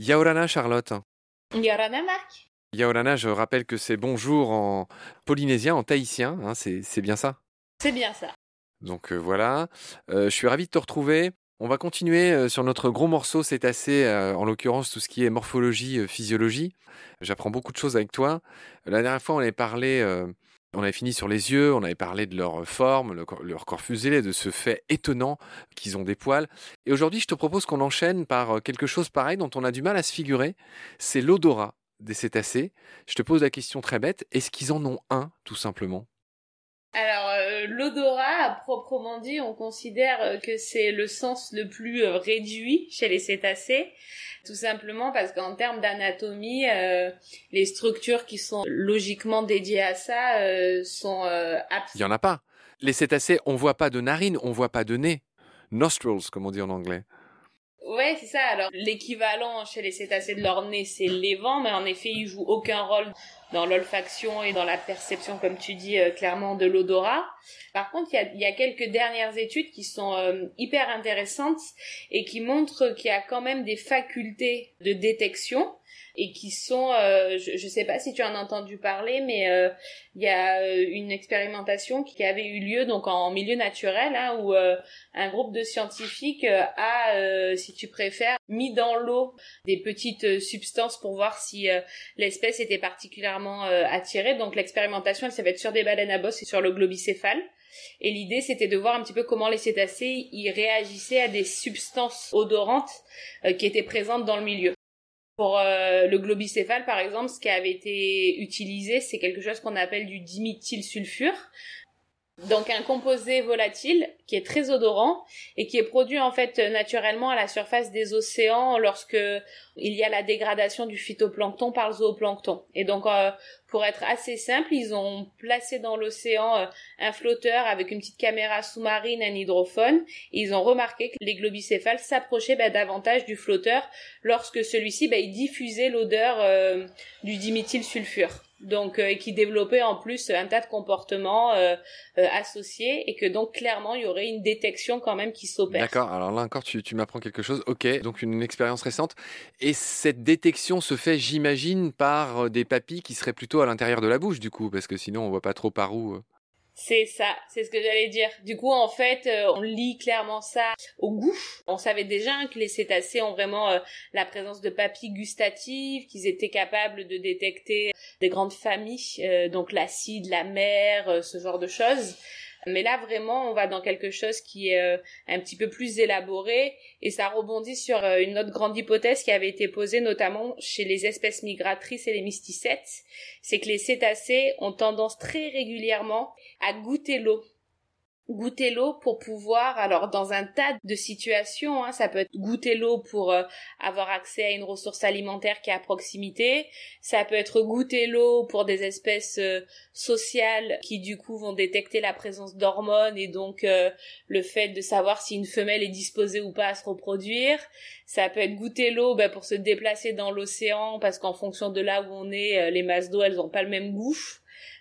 Yaorana Charlotte. Yaorana Marc. Yaorana, je rappelle que c'est bonjour en polynésien, en tahitien, hein, c'est bien ça? C'est bien ça. Donc euh, voilà, euh, je suis ravi de te retrouver. On va continuer euh, sur notre gros morceau cétacé, en l'occurrence tout ce qui est morphologie, physiologie. J'apprends beaucoup de choses avec toi. La dernière fois, on avait parlé on avait fini sur les yeux, on avait parlé de leur forme, leur corps fuselé, de ce fait étonnant qu'ils ont des poils. Et aujourd'hui, je te propose qu'on enchaîne par euh, quelque chose pareil dont on a du mal à se figurer. C'est l'odorat des cétacés. Je te pose la question très bête, est-ce qu'ils en ont un, tout simplement? Euh, l'odorat, à proprement dit, on considère euh, que c'est le sens le plus réduit chez les cétacés tout simplement parce qu'en termes d'anatomie, euh, les structures qui sont logiquement dédiées à ça euh, sont euh, absentes. Il y en a pas. Les cétacés, on voit pas de narines, on voit pas de nez. Nostrils, comme on dit en anglais. Ouais, c'est ça. Alors, l'équivalent chez les cétacés de leur nez, c'est les vents, mais en effet, ils jouent aucun rôle dans l'olfaction et dans la perception, comme tu dis euh, clairement, de l'odorat. Par contre, il y a, quelques dernières études qui sont euh, hyper intéressantes et qui montrent qu'il y a quand même des facultés de détection et qui sont, euh, je ne sais pas si tu en as entendu parler, mais euh, il y a euh, une expérimentation qui avait eu lieu donc en milieu naturel, hein, où un groupe de scientifiques a, si tu préfères, mis dans l'eau des petites substances pour voir si l'espèce était particulièrement attirée. Donc l'expérimentation, elle s'est faite sur des baleines à bosse et sur le globicéphale. Et l'idée, c'était de voir un petit peu comment les cétacés y réagissaient à des substances odorantes qui étaient présentes dans le milieu. Pour euh, le globicéphale, par exemple, ce qui avait été utilisé, c'est quelque chose qu'on appelle du diméthylsulfure. Donc un composé volatile qui est très odorant et qui est produit en fait naturellement à la surface des océans lorsque il y a la dégradation du phytoplancton par le zooplancton. Et donc euh, pour être assez simple, ils ont placé dans l'océan euh, un flotteur avec une petite caméra sous-marine, un hydrophone, et ils ont remarqué que les globicéphales s'approchaient bah, davantage du flotteur lorsque celui-ci bah, diffusait l'odeur euh, du diméthylsulfure donc euh, qui développait en plus un tas de comportements euh, euh, associés et que donc clairement il y aurait une détection quand même qui s'opère. D'accord. Alors là encore tu, tu m'apprends quelque chose. Ok. Donc une, expérience récente et cette détection se fait j'imagine par des papilles qui seraient plutôt à l'intérieur de la bouche du coup parce que sinon on voit pas trop par où. C'est ça, c'est ce que j'allais dire. Du coup, en fait, euh, on lit clairement ça au goût. On savait déjà que les cétacés ont vraiment euh, la présence de papilles gustatives, qu'ils étaient capables de détecter des grandes familles, euh, donc l'acide, la mer, ce genre de choses. Mais là, vraiment, on va dans quelque chose qui est euh, un petit peu plus élaboré et ça rebondit sur euh, une autre grande hypothèse qui avait été posée notamment chez les espèces migratrices et les mysticètes. C'est que les cétacés ont tendance très régulièrement à goûter l'eau goûter l'eau pour pouvoir alors dans un tas de situations hein, ça peut être goûter l'eau pour euh, avoir accès à une ressource alimentaire qui est à proximité. Ça peut être goûter l'eau pour des espèces euh, sociales qui du coup vont détecter la présence d'hormones et donc euh, le fait de savoir si une femelle est disposée ou pas à se reproduire. Ça peut être goûter l'eau bah, pour se déplacer dans l'océan parce qu'en fonction de là où on est les masses d'eau elles ont pas le même goût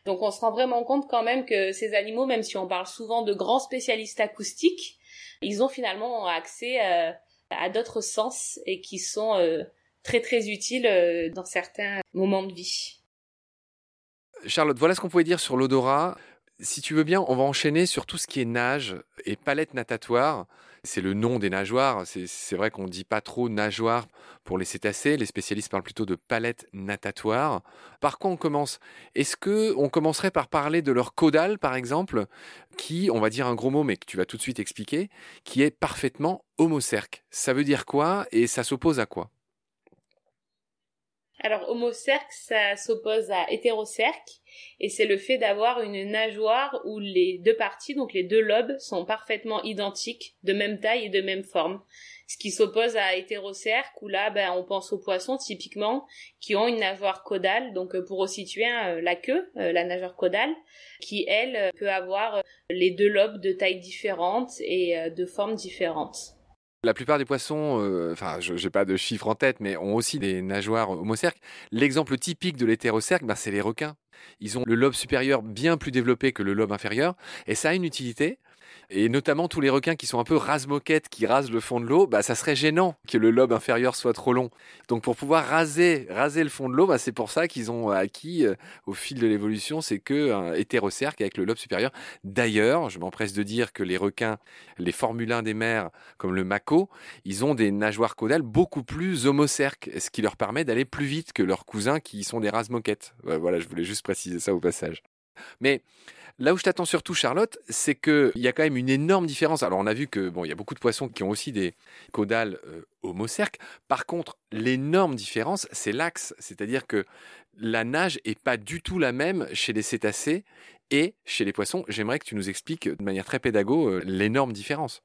donc on se rend vraiment compte quand même que ces animaux, même si on parle souvent de grands spécialistes acoustiques, ils ont finalement accès euh, à d'autres sens et qui sont euh, très très utiles euh, dans certains moments de vie. Charlotte, voilà ce qu'on pouvait dire sur l'odorat. Si tu veux bien, on va enchaîner sur tout ce qui est nage et palette natatoire c'est le nom des nageoires. C'est vrai qu'on ne dit pas trop nageoire pour les cétacés. Les spécialistes parlent plutôt de palettes natatoires. Par quoi on commence? Est-ce que on commencerait par parler de leur caudale, par exemple, qui, on va dire un gros mot, mais que tu vas tout de suite expliquer, qui est parfaitement homocerque Ça veut dire quoi et ça s'oppose à quoi? Alors homocerque, ça s'oppose à hétérocerque, et c'est le fait d'avoir une nageoire où les deux parties, donc les deux lobes, sont parfaitement identiques, de même taille et de même forme. Ce qui s'oppose à hétérocerque, où là, ben, on pense aux poissons typiquement, qui ont une nageoire caudale, donc euh, pour resituer hein, la queue, euh, la nageoire caudale, qui elle peut avoir les deux lobes de taille différente et euh, de forme différente. La plupart des poissons, euh, enfin, je n'ai pas de chiffres en tête, mais ont aussi des nageoires homocerques. L'exemple typique de l'hétérocerque, ben, c'est les requins. Ils ont le lobe supérieur bien plus développé que le lobe inférieur, et ça a une utilité. Et notamment tous les requins qui sont un peu rase-moquettes, qui rasent le fond de l'eau, bah, ça serait gênant que le lobe inférieur soit trop long. Donc pour pouvoir raser, raser le fond de l'eau, bah, c'est pour ça qu'ils ont acquis euh, au fil de l'évolution, c'est que un hétérocerque avec le lobe supérieur. D'ailleurs, je m'empresse de dire que les requins, les formulins des mers, comme le mako, ils ont des nageoires caudales beaucoup plus homocerques, ce qui leur permet d'aller plus vite que leurs cousins qui sont des rase-moquettes. Voilà, je voulais juste préciser ça au passage. Mais Là où je t'attends surtout, Charlotte, c'est qu'il y a quand même une énorme différence. Alors, on a vu que il y a beaucoup de poissons qui ont aussi des caudales euh, homocerques. Par contre, l'énorme différence, c'est l'axe. C'est-à-dire que la nage est pas du tout la même chez les cétacés et chez les poissons. J'aimerais que tu nous expliques de manière très pédago euh, l'énorme différence.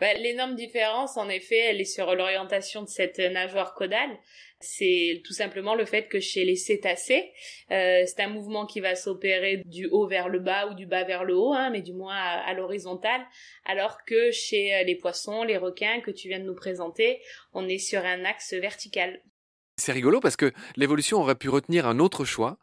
Bah, l'énorme différence, en effet, elle est sur l'orientation de cette nageoire caudale. C'est tout simplement le fait que chez les cétacés, euh, c'est un mouvement qui va s'opérer du haut vers le bas ou du bas vers le haut, hein, mais du moins à, l'horizontale, alors que chez euh, les poissons, les requins que tu viens de nous présenter, on est sur un axe vertical. C'est rigolo parce que l'évolution aurait pu retenir un autre choix,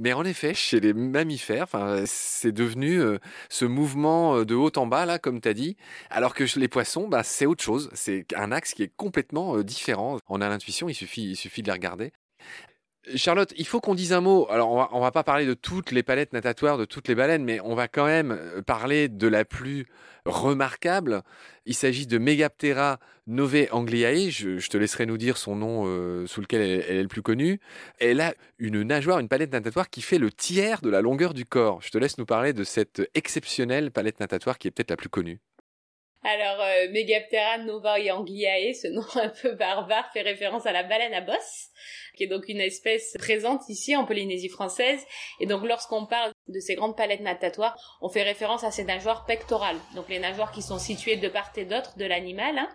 mais en effet, chez les mammifères, c'est devenu euh, ce mouvement euh, de haut en bas, là, comme tu as dit, alors que les poissons, bah, c'est autre chose. C'est un axe qui est complètement euh, différent. On a l'intuition, il suffit, il suffit de les regarder. Charlotte, il faut qu'on dise un mot. Alors, on va, va pas parler de toutes les palettes natatoires de toutes les baleines, mais on va quand même parler de la plus remarquable. Il s'agit de Megaptera novae angliae. Je, te laisserai nous dire son nom euh, sous lequel elle, elle, est le plus connue. Elle a une nageoire, une palette natatoire qui fait le tiers de la longueur du corps. Je te laisse nous parler de cette exceptionnelle palette natatoire qui est peut-être la plus connue. Alors, euh, Megaptera novae angliae, ce nom un peu barbare, fait référence à la baleine à bosse, qui est donc une espèce présente ici en Polynésie française. Et donc, lorsqu'on parle de ces grandes palettes natatoires, on fait référence à ces nageoires pectorales, donc les nageoires qui sont situées de part et d'autre de l'animal, hein,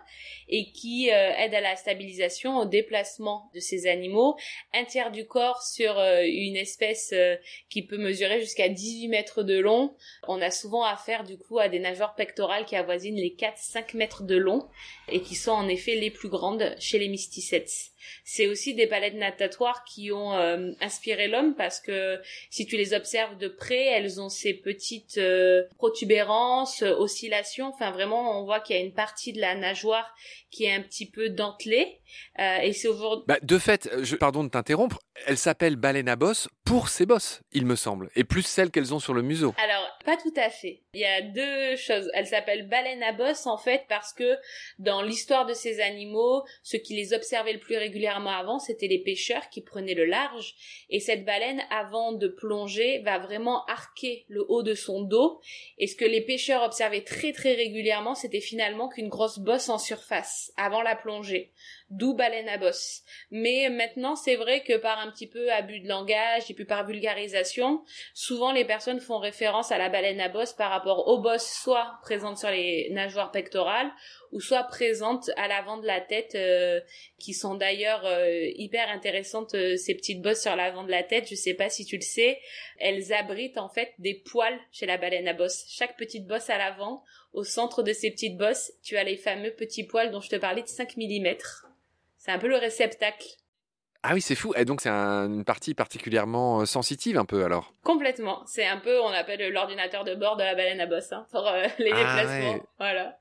et qui euh, aident à la stabilisation, au déplacement de ces animaux. Un tiers du corps sur euh, une espèce euh, qui peut mesurer jusqu'à 18 mètres de long. On a souvent affaire du coup à des nageoires pectorales qui avoisinent les 4-5 mètres de long et qui sont en effet les plus grandes chez les mysticets. C'est aussi des palettes natatoires qui ont euh, inspiré l'homme parce que si tu les observes de près, elles ont ces petites euh, protubérances, oscillations. Enfin, vraiment, on voit qu'il y a une partie de la nageoire qui est un petit peu dentelée. Euh, et c'est aujourd'hui. Bah, de fait, je, pardon de t'interrompre, elle s'appelle baleine à bosse pour ses bosses, il me semble, et plus celles qu'elles ont sur le museau. Alors, pas tout à fait. Il y a deux choses. Elle s'appelle baleine à bosse en fait parce que dans l'histoire de ces animaux, ceux qui les observaient le plus régulièrement avant, c'était les pêcheurs qui prenaient le large. Et cette baleine, avant de plonger, va vraiment arquer le haut de son dos. Et ce que les pêcheurs observaient très très régulièrement, c'était finalement qu'une grosse bosse en surface avant la plongée d'où baleine à bosse. Mais maintenant, c'est vrai que par un petit peu abus de langage et puis par vulgarisation, souvent les personnes font référence à la baleine à bosse par rapport aux bosses soit présentes sur les nageoires pectorales ou soit présentes à l'avant de la tête, euh, qui sont d'ailleurs euh, hyper intéressantes, euh, ces petites bosses sur l'avant de la tête. Je sais pas si tu le sais, elles abritent en fait des poils chez la baleine à bosse. Chaque petite bosse à l'avant, au centre de ces petites bosses, tu as les fameux petits poils dont je te parlais de 5 mm. C'est un peu le réceptacle. Ah oui, c'est fou. Et donc, c'est une partie particulièrement euh, sensitive, un peu, alors Complètement. C'est un peu, on appelle l'ordinateur de bord de la baleine à bosse, hein, pour euh, les ah déplacements. Voilà.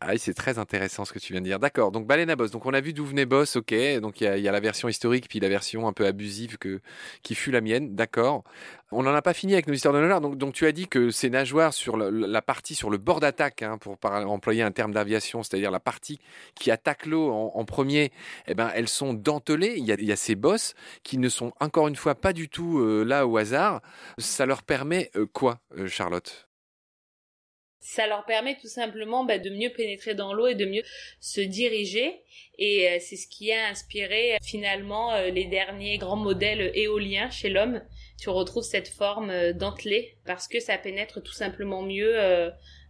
Ah c'est très intéressant ce que tu viens de dire. D'accord, donc Baleine à Boss. Donc on a vu d'où venait Boss, ok. Donc il y a, la version historique, puis la version un peu abusive que, qui fut la mienne, d'accord. On n'en a pas fini avec nos histoires de nageoires. Donc, donc tu as dit que ces nageoires sur la, partie, sur le bord d'attaque, hein, pour employer un terme d'aviation, c'est-à-dire la partie qui attaque l'eau en, premier, eh ben, elles sont dentelées. Il y, a, il y a ces bosses qui ne sont encore une fois pas du tout euh, là au hasard. Ça leur permet euh, quoi, euh, Charlotte? Ça leur permet tout simplement bah, de mieux pénétrer dans l'eau et de mieux se diriger. Et euh, c'est ce qui a inspiré finalement euh, les derniers grands modèles éoliens chez l'homme. Tu retrouves cette forme euh, dentelée parce que ça pénètre tout simplement mieux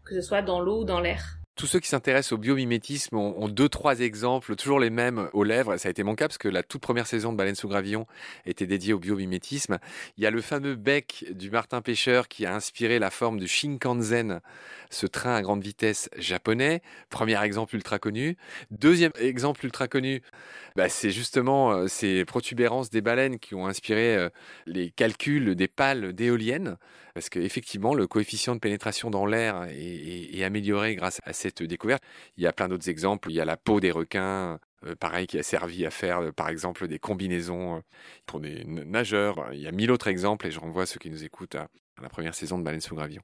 que ce soit dans l'eau ou dans l'air. Tous ceux qui s'intéressent au biomimétisme ont, deux, trois exemples, toujours les mêmes aux lèvres. Ça a été mon cas parce que la toute première saison de Baleine sous gravillon était dédiée au biomimétisme. Il y a le fameux bec du Martin Pêcheur qui a inspiré la forme du Shinkansen, ce train à grande vitesse japonais. Premier exemple ultra connu. Deuxième exemple ultra connu, bah, c'est justement euh, ces protubérances des baleines qui ont inspiré euh, les calculs des pales d'éoliennes. Parce qu'effectivement, le coefficient de pénétration dans l'air est, amélioré grâce à découverte. Il y a plein d'autres exemples. Il y a la peau des requins, euh, pareil, qui a servi à faire, euh, par exemple, des combinaisons euh, pour des nageurs. Il y a mille autres exemples et je renvoie ceux qui nous écoutent à, la première saison de Baleine sous gravillon.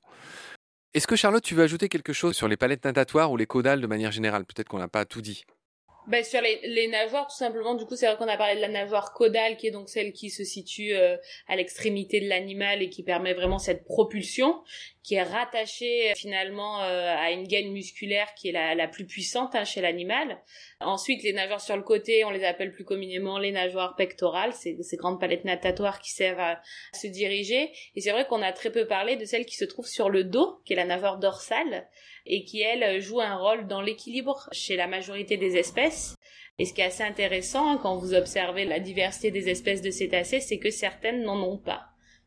Est-ce que Charlotte, tu veux ajouter quelque chose sur les palettes natatoires ou les caudales de manière générale? Peut-être qu'on n'a pas tout dit. Ben, sur les, les, nageoires, tout simplement, du coup, c'est vrai qu'on a parlé de la nageoire caudale, qui est donc celle qui se situe euh, à l'extrémité de l'animal et qui permet vraiment cette propulsion, qui est rattachée finalement euh, à une gaine musculaire qui est la, la plus puissante hein, chez l'animal. Ensuite, les nageoires sur le côté, on les appelle plus communément les nageoires pectorales, c'est ces grandes palettes natatoires qui servent à, à se diriger. Et c'est vrai qu'on a très peu parlé de celle qui se trouve sur le dos, qui est la nageoire dorsale et qui, elle, joue un rôle dans l'équilibre chez la majorité des espèces. Et ce qui est assez intéressant quand vous observez la diversité des espèces de cétacés, c'est que certaines n'en ont pas.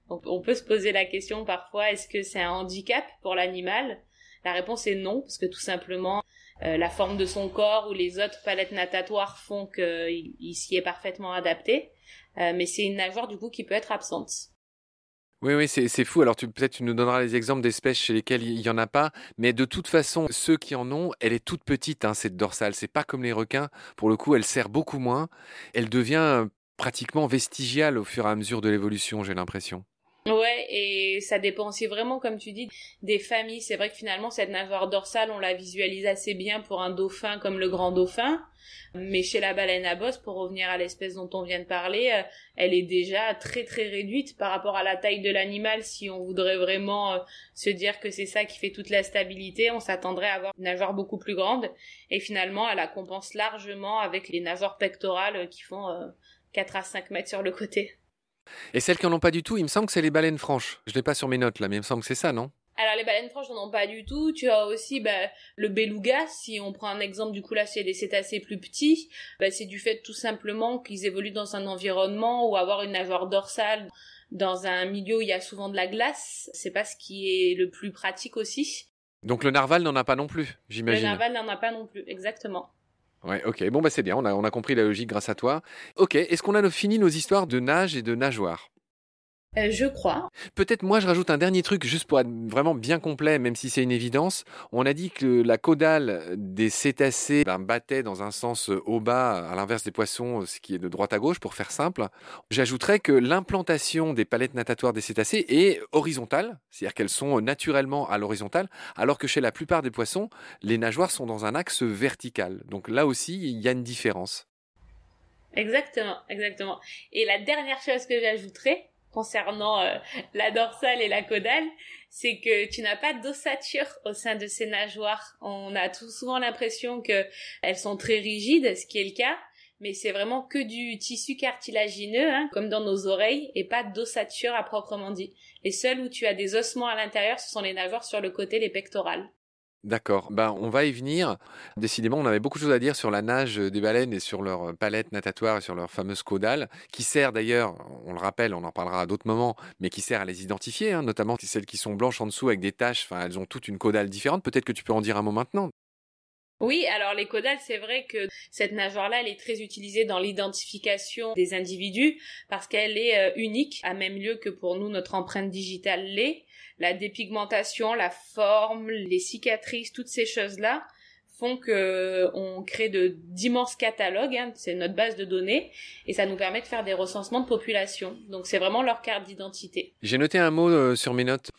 Donc on peut se poser la question parfois, est-ce que c'est un handicap pour l'animal? La réponse est non, parce que tout simplement, euh, la forme de son corps ou les autres palettes natatoires font qu'il s'y est parfaitement adapté. Euh, mais c'est une nageoire du coup qui peut être absente. Oui, oui, c'est fou. Alors peut-être tu nous donneras les exemples d'espèces chez lesquelles il n'y en a pas, mais de toute façon, ceux qui en ont, elle est toute petite, hein, cette dorsale. C'est pas comme les requins. Pour le coup, elle sert beaucoup moins. Elle devient pratiquement vestigiale au fur et à mesure de l'évolution, j'ai l'impression. Ouais, et ça dépend aussi vraiment, comme tu dis, des familles. C'est vrai que finalement, cette nageoire dorsale, on la visualise assez bien pour un dauphin comme le grand dauphin. Mais chez la baleine à bosse, pour revenir à l'espèce dont on vient de parler, euh, elle est déjà très très réduite par rapport à la taille de l'animal. Si on voudrait vraiment euh, se dire que c'est ça qui fait toute la stabilité, on s'attendrait à avoir une nageoire beaucoup plus grande. Et finalement, elle la compense largement avec les nageoires pectorales euh, qui font 4 à 5 mètres sur le côté. Et celles qui n'en ont pas du tout, il me semble que c'est les baleines franches. Je l'ai pas sur mes notes là, mais il me semble que c'est ça, non? Alors les baleines franches n'en ont pas du tout. Tu as aussi bah, le beluga. Si on prend un exemple du coup là chez les cétacés plus petits, bah, c'est du fait tout simplement qu'ils évoluent dans un environnement ou avoir une nageoire dorsale dans un milieu où il y a souvent de la glace. C'est pas ce qui est le plus pratique aussi. Donc le narval n'en a pas non plus, j'imagine. Le narval n'en a pas non plus, exactement. Ouais, ok. Bon, bah c'est bien, on a, on a compris la logique grâce à toi. Ok, est-ce qu'on a fini nos histoires de nage et de nageoire? Euh, je crois. Peut-être moi je rajoute un dernier truc juste pour être vraiment bien complet, même si c'est une évidence. On a dit que la caudale des cétacés ben, battait dans un sens au bas, à l'inverse des poissons, ce qui est de droite à gauche, pour faire simple. J'ajouterais que l'implantation des palettes natatoires des cétacés est horizontale, c'est-à-dire qu'elles sont naturellement à l'horizontale, alors que chez la plupart des poissons, les nageoires sont dans un axe vertical. Donc là aussi, il y a une différence. Exactement, exactement. Et la dernière chose que j'ajouterais, concernant euh, la dorsale et la caudale, c'est que tu n'as pas d'ossature au sein de ces nageoires. On a tout souvent l'impression que elles sont très rigides, ce qui est le cas, mais c'est vraiment que du tissu cartilagineux, hein, comme dans nos oreilles, et pas d'ossature à proprement dit. Les seuls où tu as des ossements à l'intérieur, ce sont les nageoires sur le côté, les pectorales. D'accord. Ben, on va y venir. Décidément, on avait beaucoup de choses à dire sur la nage des baleines et sur leur palette natatoire et sur leur fameuse caudale, qui sert d'ailleurs, on le rappelle, on en parlera à d'autres moments, mais qui sert à les identifier, hein, notamment celles qui sont blanches en dessous avec des taches. Elles ont toutes une caudale différente. Peut-être que tu peux en dire un mot maintenant. Oui, alors les caudales, c'est vrai que cette nageoire-là, elle est très utilisée dans l'identification des individus parce qu'elle est euh, unique, à même lieu que pour nous notre empreinte digitale l'est. La dépigmentation, la forme, les cicatrices, toutes ces choses-là font que on crée de d'immenses catalogues, hein, c'est notre base de données, et ça nous permet de faire des recensements de population. Donc c'est vraiment leur carte d'identité. J'ai noté un mot euh, sur mes notes,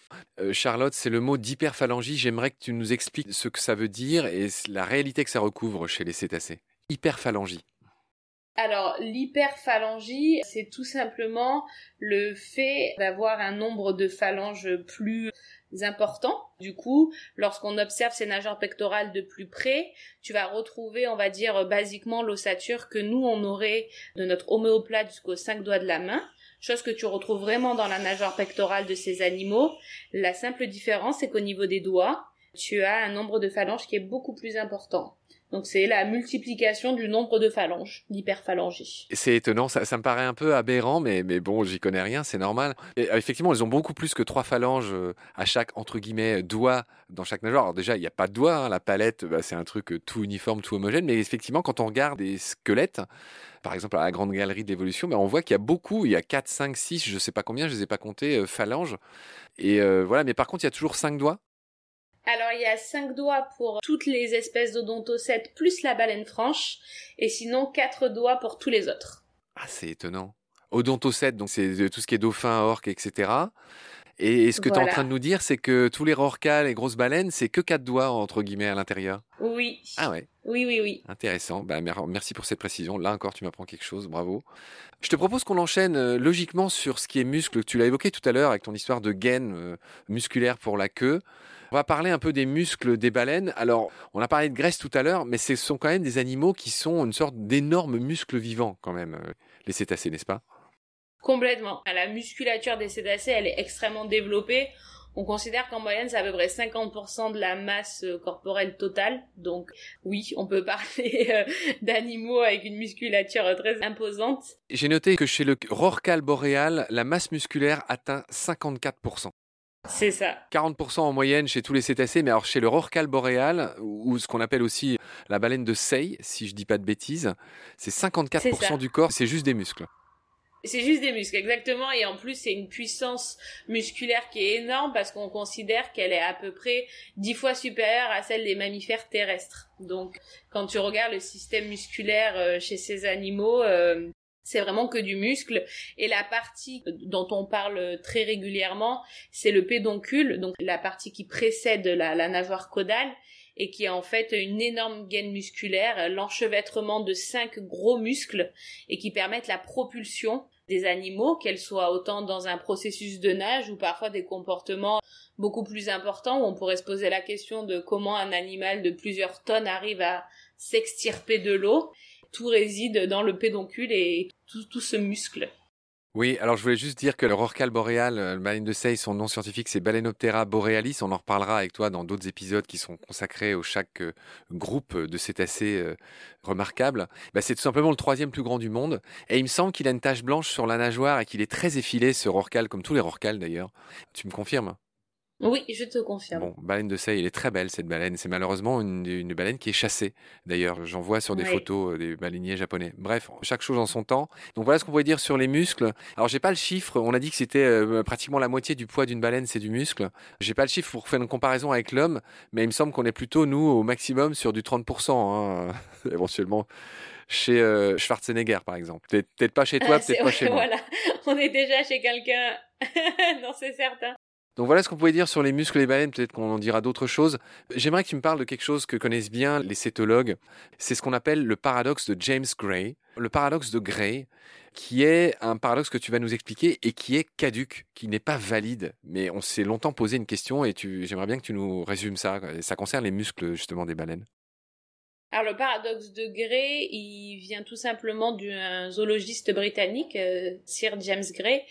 euh, Charlotte, c'est le mot d'hyperphalangie. J'aimerais que tu nous expliques ce que ça veut dire et la réalité que ça recouvre chez les cétacés. Hyperphalangie. Alors, l'hyperphalangie, c'est tout simplement le fait d'avoir un nombre de phalanges plus important. Du coup, lorsqu'on observe ces nageurs pectorales de plus près, tu vas retrouver, on va dire, basiquement l'ossature que nous, on aurait de notre homéoplate jusqu'aux cinq doigts de la main chose que tu retrouves vraiment dans la nageoire pectorale de ces animaux. La simple différence, c'est qu'au niveau des doigts, tu as un nombre de phalanges qui est beaucoup plus important. Donc c'est la multiplication du nombre de phalanges, l'hyperphalangie. C'est étonnant, ça, me paraît un peu aberrant, mais, mais bon, j'y connais rien, c'est normal. Et, euh, effectivement, ils ont beaucoup plus que trois phalanges euh, à chaque, entre guillemets, doigt dans chaque nageoire. Alors déjà, il n'y a pas de doigt, hein. la palette, bah, c'est un truc euh, tout uniforme, tout homogène, mais effectivement, quand on regarde des squelettes, par exemple à la grande galerie de l'évolution, bah, on voit qu'il y a beaucoup, il y a 4, 5, 6, je ne sais pas combien, je ne les ai pas comptés, phalanges. Et voilà, mais par contre, il y a toujours cinq doigts alors il y a cinq doigts pour toutes les espèces d'odontocètes plus la baleine franche, et sinon quatre doigts pour tous les autres. Ah c'est étonnant. Odontocètes, donc c'est tout ce qui est dauphin, orque, etc. Et ce que tu es en train de nous dire, c'est que tous les rorquals et grosses baleines, c'est que quatre doigts entre guillemets à l'intérieur. Oui. Ah ouais. Oui, oui, oui. Intéressant. Bah, merci pour cette précision. Là encore, tu m'apprends quelque chose. Bravo. Je te propose qu'on enchaîne euh, logiquement sur ce qui est muscle. Tu l'as évoqué tout à l'heure avec ton histoire de gaine euh, musculaire pour la queue. On va parler un peu des muscles des baleines. Alors, on a parlé de graisse tout à l'heure, mais ce sont quand même des animaux qui sont une sorte d'énormes muscles vivants, quand même, euh, les cétacés, n'est-ce pas? Complètement. La musculature des cétacés, elle est extrêmement développée. On considère qu'en moyenne, c'est à peu près 50% de la masse euh, corporelle totale. Donc oui, on peut parler euh, d'animaux avec une musculature très imposante. J'ai noté que chez le rorcal boréal, la masse musculaire atteint 54%. C'est ça. 40% en moyenne chez tous les cétacés, mais alors chez le rorcal boréal, ou ce qu'on appelle aussi la baleine de Say, si je dis pas de bêtises, c'est 54% du corps, c'est juste des muscles. C'est juste des muscles, exactement. Et en plus, c'est une puissance musculaire qui est énorme parce qu'on considère qu'elle est à peu près dix fois supérieure à celle des mammifères terrestres. Donc, quand tu regardes le système musculaire euh, chez ces animaux, euh, c'est vraiment que du muscle. Et la partie dont on parle très régulièrement, c'est le pédoncule, donc la partie qui précède la, nageoire caudale et qui est en fait une énorme gaine musculaire, l'enchevêtrement de cinq gros muscles et qui permettent la propulsion des animaux, qu'elles soient autant dans un processus de nage ou parfois des comportements beaucoup plus importants où on pourrait se poser la question de comment un animal de plusieurs tonnes arrive à s'extirper de l'eau tout réside dans le pédoncule et tout, ce muscle. Oui, alors je voulais juste dire que le rorcal boréal, euh, le baleine de Say, son nom scientifique c'est Balaenoptera borealis. On en reparlera avec toi dans d'autres épisodes qui sont consacrés au chaque euh, groupe de cétacés euh, remarquables. Bah, c'est tout simplement le troisième plus grand du monde. Et il me semble qu'il a une tache blanche sur la nageoire et qu'il est très effilé, ce rorcal, comme tous les rorcals d'ailleurs. Tu me confirmes oui, je te confirme. Bon, baleine de Say, elle est très belle cette baleine. C'est malheureusement une, baleine qui est chassée. D'ailleurs, j'en vois sur des photos euh, des baleiniers japonais. Bref, chaque chose en son temps. Donc voilà ce qu'on pourrait dire sur les muscles. Alors j'ai pas le chiffre. On a dit que c'était euh, pratiquement la moitié du poids d'une baleine, c'est du muscle. J'ai pas le chiffre pour faire une comparaison avec l'homme, mais il me semble qu'on est plutôt nous au maximum sur du 30%, hein, éventuellement chez euh, Schwarzenegger, par exemple. Peut-être pas chez toi, peut-être pas chez moi. Voilà, on est déjà chez quelqu'un. non, c'est certain. Donc voilà ce qu'on pouvait dire sur les muscles des baleines, peut-être qu'on en dira d'autres choses. J'aimerais que tu me parles de quelque chose que connaissent bien les cétologues. C'est ce qu'on appelle le paradoxe de James Gray. Le paradoxe de Gray, qui est un paradoxe que tu vas nous expliquer et qui est caduque, qui n'est pas valide. Mais on s'est longtemps posé une question et j'aimerais bien que tu nous résumes ça. Ça concerne les muscles justement des baleines. Alors le paradoxe de Gray, il vient tout simplement d'un zoologiste britannique, euh, Sir James Gray,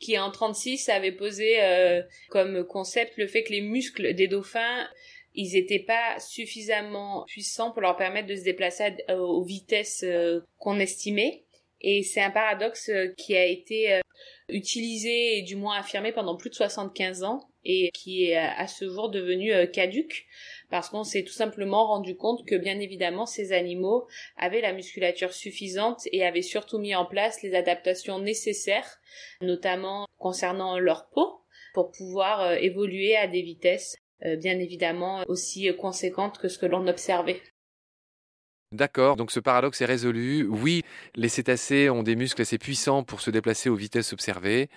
qui en 36 avait posé euh, comme concept le fait que les muscles des dauphins ils n'étaient pas suffisamment puissants pour leur permettre de se déplacer aux vitesses euh, qu'on estimait. Et c'est un paradoxe qui a été utilisé et du moins affirmé pendant plus de 75 ans et qui est à ce jour devenu caduque parce qu'on s'est tout simplement rendu compte que bien évidemment ces animaux avaient la musculature suffisante et avaient surtout mis en place les adaptations nécessaires, notamment concernant leur peau, pour pouvoir euh, évoluer à des vitesses euh, bien évidemment aussi conséquentes que ce que l'on observait. D'accord, donc ce paradoxe est résolu. Oui, les cétacés ont des muscles assez puissants pour se déplacer aux vitesses observées.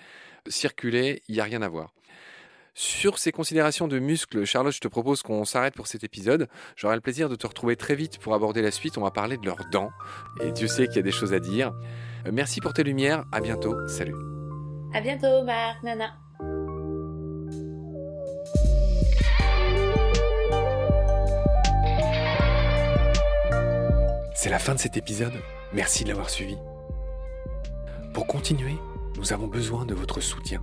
Circuler, il n'y a rien à voir. Sur ces considérations de muscles, Charlotte, je te propose qu'on s'arrête pour cet épisode. J'aurai le plaisir de te retrouver très vite pour aborder la suite. On va parler de leurs dents. Et Dieu sait qu'il y a des choses à dire. Euh, merci pour tes lumières. À bientôt. Salut. À bientôt, Marc, Nana. C'est la fin de cet épisode. Merci de l'avoir suivi. Pour continuer, nous avons besoin de votre soutien.